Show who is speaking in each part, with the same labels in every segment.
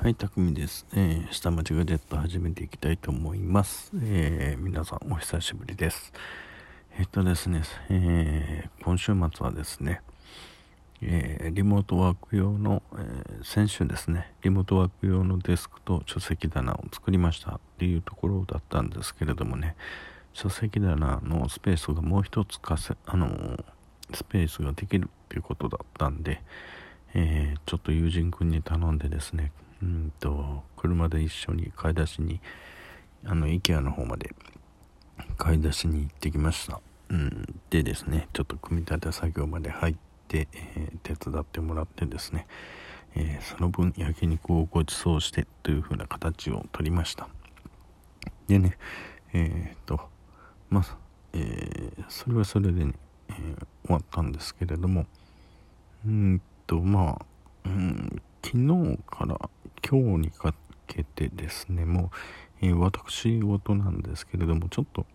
Speaker 1: はい、たくみです。えー、下町ガジェット始めていきたいと思います。えー、皆さんお久しぶりです。えっとですね、えー、今週末はですね、え、リモートワーク用の、え、先週ですね、リモートワーク用のデスクと書籍棚を作りましたっていうところだったんですけれどもね、書籍棚のスペースがもう一つかせ、あの、スペースができるっていうことだったんで、えー、ちょっと友人君に頼んでですね、うんと、車で一緒に買い出しに、あの、IKEA の方まで買い出しに行ってきました。うん、でですね、ちょっと組み立て作業まで入って、えー、手伝ってもらってですね、えー、その分焼肉をご馳走してという風な形を取りました。でね、えっ、と、まあ、えー、それはそれでね、え終わったんですけれども、うんとまあ、うん、昨日から今日にかけてですねもう、えー、私事なんですけれどもちょっと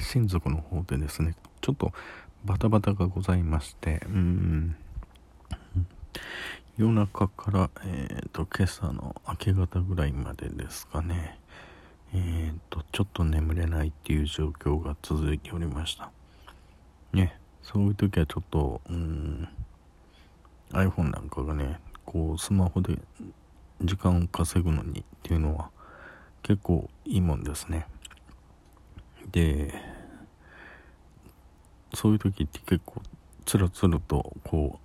Speaker 1: 親族の方でですねちょっとバタバタがございましてうん。夜中から、えーと、今朝の明け方ぐらいまでですかねえーとちょっと眠れないっていう状況が続いておりました。ねそういう時はちょっとうん iPhone なんかがねこうスマホで時間を稼ぐのにっていうのは結構いいもんですね。でそういう時って結構つるつるとこ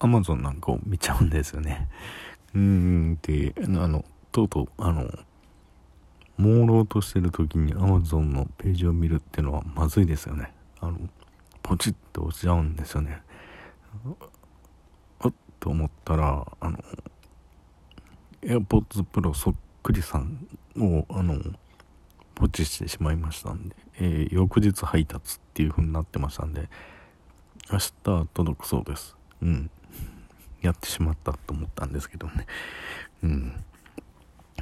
Speaker 1: う Amazon なんかを見ちゃうんですよね。うんであのとうとうあの朦朧としてる時に Amazon のページを見るっていうのはまずいですよね。あのポチッと押しちゃうんですよね。あっと思ったらあの AirPods Pro そっくりさんをあのポチしてしまいましたんで、えー、翌日配達っていう風になってましたんで明日届くそうです。うん。やってしまったと思ったんですけどね。うん。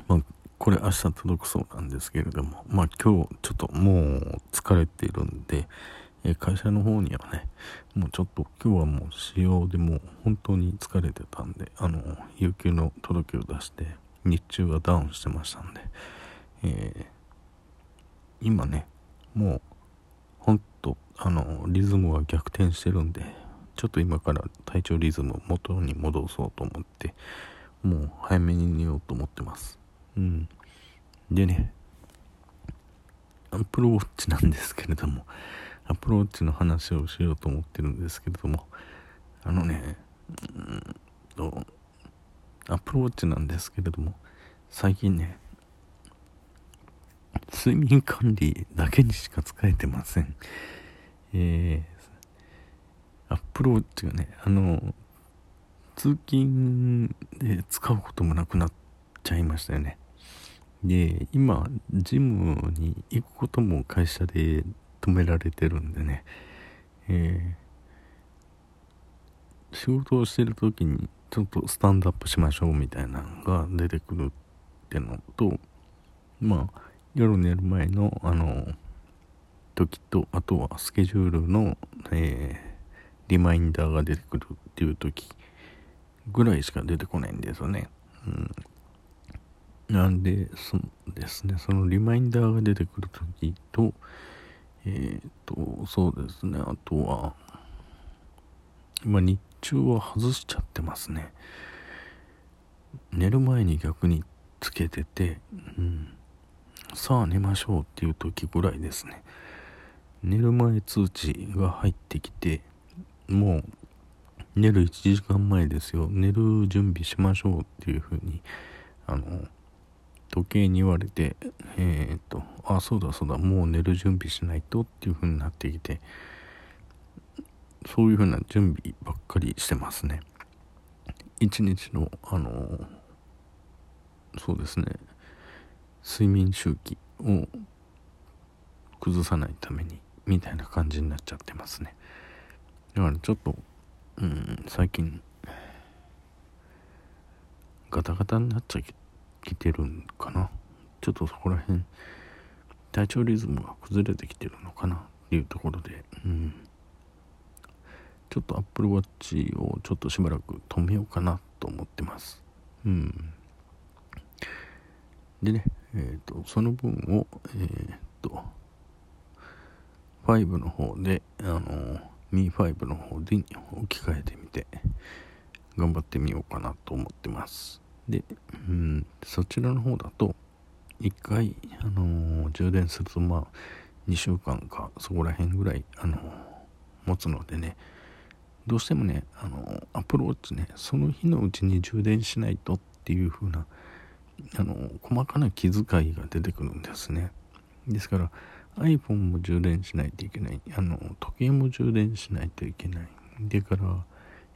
Speaker 1: まあこれ明日届くそうなんですけれどもまあ今日ちょっともう疲れてるんでえ会社の方にはねもうちょっと今日はもう仕様でもう本当に疲れてたんであの有給の届けを出して日中はダウンしてましたんで、えー、今ねもうほんとあのリズムは逆転してるんでちょっと今から体調リズムを元に戻そうと思ってもう早めに寝ようと思ってます。うん。でねアップルウォッチなんですけれどもアプローチの話をしようと思ってるんですけれどもあのねうんとアプローチなんですけれども最近ね睡眠管理だけにしか使えてません。えー、アップローチがねあの通勤で使うこともなくなっちゃいましたよね。で今ジムに行くことも会社で止められてるんでね、えー、仕事をしてる時にちょっとスタンドアップしましょうみたいなのが出てくるってのとまあ夜寝る前のあの時とあとはスケジュールの、えー、リマインダーが出てくるっていう時ぐらいしか出てこないんですよね。うん。なんで、そうですね、そのリマインダーが出てくるときと、えっ、ー、と、そうですね、あとは、今日中は外しちゃってますね。寝る前に逆につけてて、うん、さあ寝ましょうっていう時ぐらいですね。寝る前通知が入ってきて、もう、寝る1時間前ですよ。寝る準備しましょうっていう風に、あの、時計に言われて、えー、っと、あ、そうだそうだ、もう寝る準備しないとっていう風になってきて、そういう風な準備ばっかりしてますね。一日の、あの、そうですね、睡眠周期を崩さないために、みたいな感じになっちゃってますね。だからちょっと、うん、最近、ガタガタになっちゃきてるんかな？ちょっとそこら辺体調リズムが崩れてきてるのかな？っていうところで。うん。ちょっと Apple Watch をちょっとしばらく止めようかなと思ってます。うん。でね、えっ、と、その分を、えっ、と、5の方で、あの、ミー5の方で置き換えてみて、頑張ってみようかなと思ってます。で、うん、そちらの方だと、1回、あのー、充電すると、まあ、2週間か、そこら辺ぐらい、あのー、持つのでね、どうしてもね、あのアプローチね、その日のうちに充電しないとっていう風な、あの細かな気遣いが出てくるんですね。ですから、iPhone も充電しないといけない。あの、時計も充電しないといけない。でから、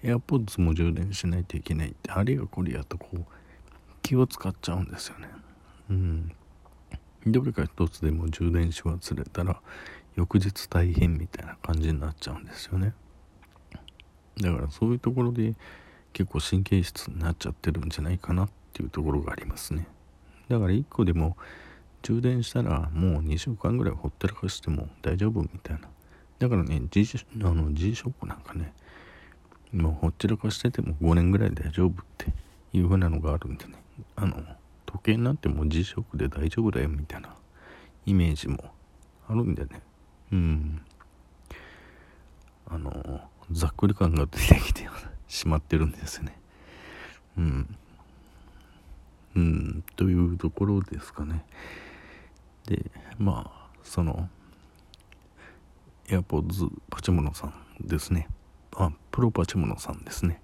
Speaker 1: AirPods も充電しないといけないって、あれやこれやとこう、気を使っちゃうんですよね。うん。どれか一つでも充電し忘れたら、翌日大変みたいな感じになっちゃうんですよね。だからそういうところで結構神経質になっちゃってるんじゃないかなっていうところがありますね。だから1個でも充電したらもう2週間ぐらいほったらかしても大丈夫みたいな。だからね、G, あの G ショックなんかね、もうほっちらかしてても5年ぐらい大丈夫っていう風なのがあるんでね、あの、時計になんてもう G ショックで大丈夫だよみたいなイメージもあるんでね、うん。あの、ざっくり感が出てきてしまってるんですね。うん。うん、というところですかね。で、まあ、その、AirPods パチモノさんですね。あ、プロパチモノさんですね。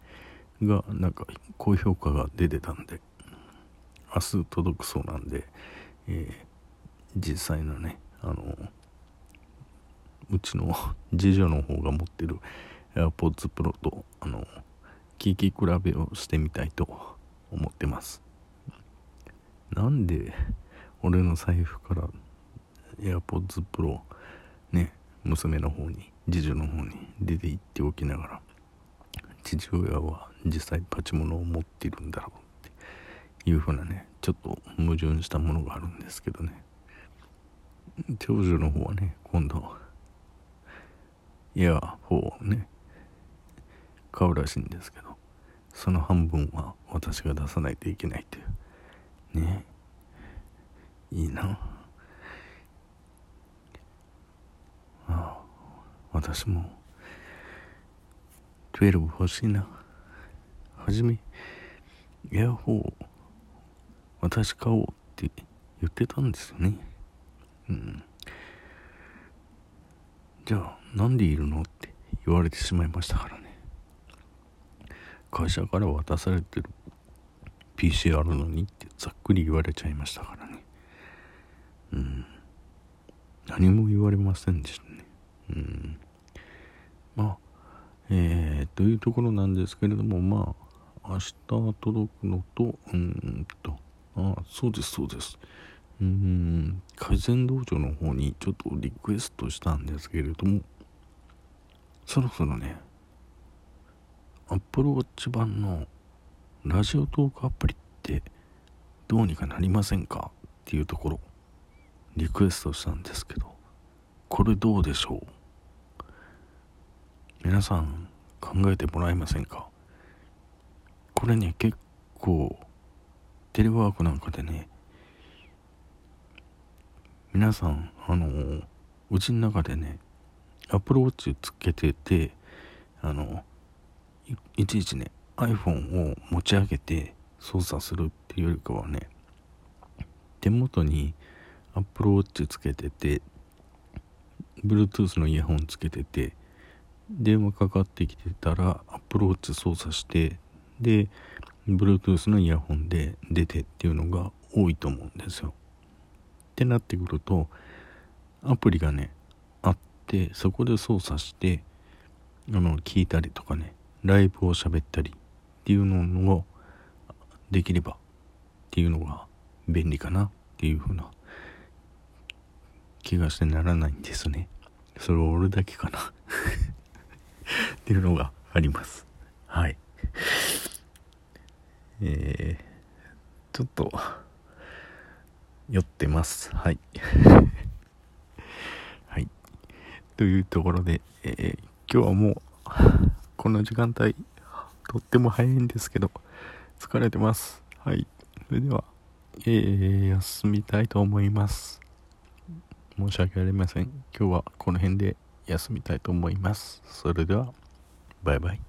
Speaker 1: が、なんか、高評価が出てたんで、明日届くそうなんで、えー、実際のね、あの、うちの次女の方が持ってる AirPods Pro と、あの、聞き比べをしてみたいと思ってます。なんで俺の財布から AirPods Pro ね娘の方に次女の方に出て行っておきながら父親は実際パチモノを持っているんだろういうふうなねちょっと矛盾したものがあるんですけどね。長女の方はね今度イヤー4をね買うらしいんですけどその半分は私が出さないといけないというね。いいな。ああ私も12欲しいな。はじめエア4私買おうって言ってたんですよね。うん。じゃあなんでいるのって言われてしまいましたからね。会社から渡されてる PCR のにってざっくり言われちゃいましたからね。うん。何も言われませんでしたね。うん。まあえー、というところなんですけれどもまあ明日届くのとうんと。ああそうですそうです。うん改善道場の方にちょっとリクエストしたんですけれどもそろそろねアップルウォッチ版のラジオトークアプリってどうにかなりませんか？っていうところリクエストしたんですけどこれどうでしょう？皆さん考えてもらえませんか？これね結構テレワークなんかでね皆さんあのうちの中でねアプローチつけててあのいちいちね iPhone を持ち上げて操作するっていうよりかはね手元に Apple Watch つけてて Bluetooth のイヤホンつけてて電話かかってきてたら Apple Watch 操作してで Bluetooth のイヤホンで出てっていうのが多いと思うんですよ。ってなってくるとアプリがねあってそこで操作してあの聞いたりとかねライブを喋ったりっていうのをできればっていうのが便利かなっていうふうな気がしてならないんですね。それ俺だけかな っていうのがあります。はい。えー、ちょっと、酔ってます。はい。はい。というところで、えー、今日はもう、この時間帯、とっても早いんですけど、疲れてます。はい。それでは、えー、休みたいと思います申し訳ありません今日はこの辺で休みたいと思いますそれではバイバイ